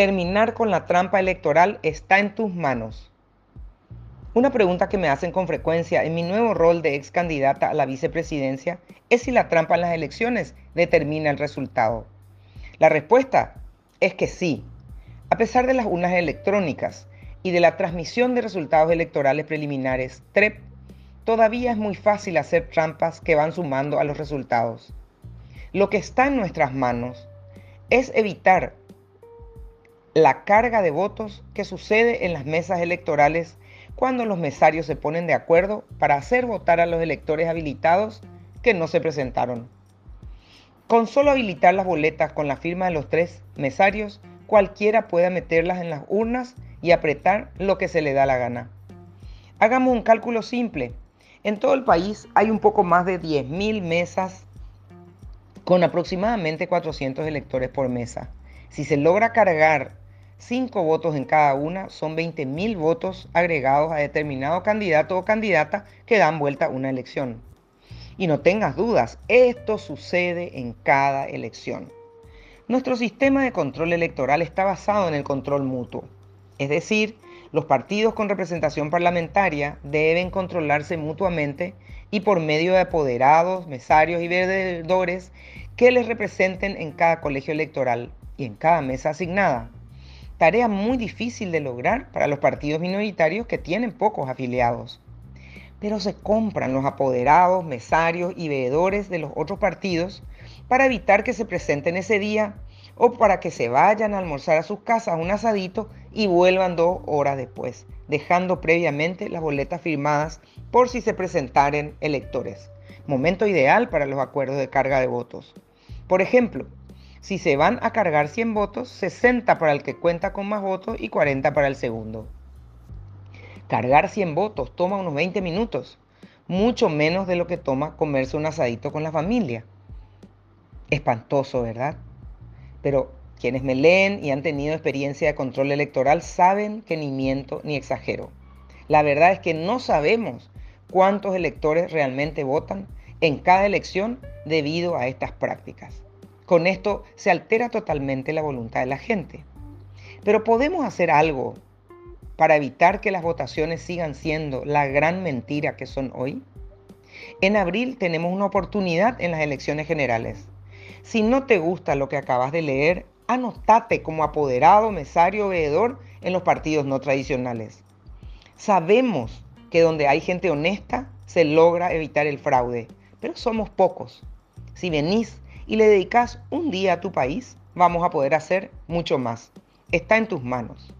Terminar con la trampa electoral está en tus manos. Una pregunta que me hacen con frecuencia en mi nuevo rol de ex candidata a la vicepresidencia es si la trampa en las elecciones determina el resultado. La respuesta es que sí. A pesar de las urnas electrónicas y de la transmisión de resultados electorales preliminares, TREP, todavía es muy fácil hacer trampas que van sumando a los resultados. Lo que está en nuestras manos es evitar la carga de votos que sucede en las mesas electorales cuando los mesarios se ponen de acuerdo para hacer votar a los electores habilitados que no se presentaron. Con solo habilitar las boletas con la firma de los tres mesarios, cualquiera puede meterlas en las urnas y apretar lo que se le da la gana. Hagamos un cálculo simple. En todo el país hay un poco más de 10.000 mesas con aproximadamente 400 electores por mesa. Si se logra cargar 5 votos en cada una, son 20.000 votos agregados a determinado candidato o candidata que dan vuelta una elección. Y no tengas dudas, esto sucede en cada elección. Nuestro sistema de control electoral está basado en el control mutuo. Es decir, los partidos con representación parlamentaria deben controlarse mutuamente y por medio de apoderados, mesarios y veedores que les representen en cada colegio electoral y en cada mesa asignada tarea muy difícil de lograr para los partidos minoritarios que tienen pocos afiliados. Pero se compran los apoderados, mesarios y veedores de los otros partidos para evitar que se presenten ese día o para que se vayan a almorzar a sus casas un asadito y vuelvan dos horas después, dejando previamente las boletas firmadas por si se presentaren electores. Momento ideal para los acuerdos de carga de votos. Por ejemplo, si se van a cargar 100 votos, 60 para el que cuenta con más votos y 40 para el segundo. Cargar 100 votos toma unos 20 minutos, mucho menos de lo que toma comerse un asadito con la familia. Espantoso, ¿verdad? Pero quienes me leen y han tenido experiencia de control electoral saben que ni miento ni exagero. La verdad es que no sabemos cuántos electores realmente votan en cada elección debido a estas prácticas. Con esto se altera totalmente la voluntad de la gente. Pero podemos hacer algo para evitar que las votaciones sigan siendo la gran mentira que son hoy. En abril tenemos una oportunidad en las elecciones generales. Si no te gusta lo que acabas de leer, anotate como apoderado, mesario, veedor en los partidos no tradicionales. Sabemos que donde hay gente honesta se logra evitar el fraude, pero somos pocos. Si venís y le dedicas un día a tu país, vamos a poder hacer mucho más. Está en tus manos.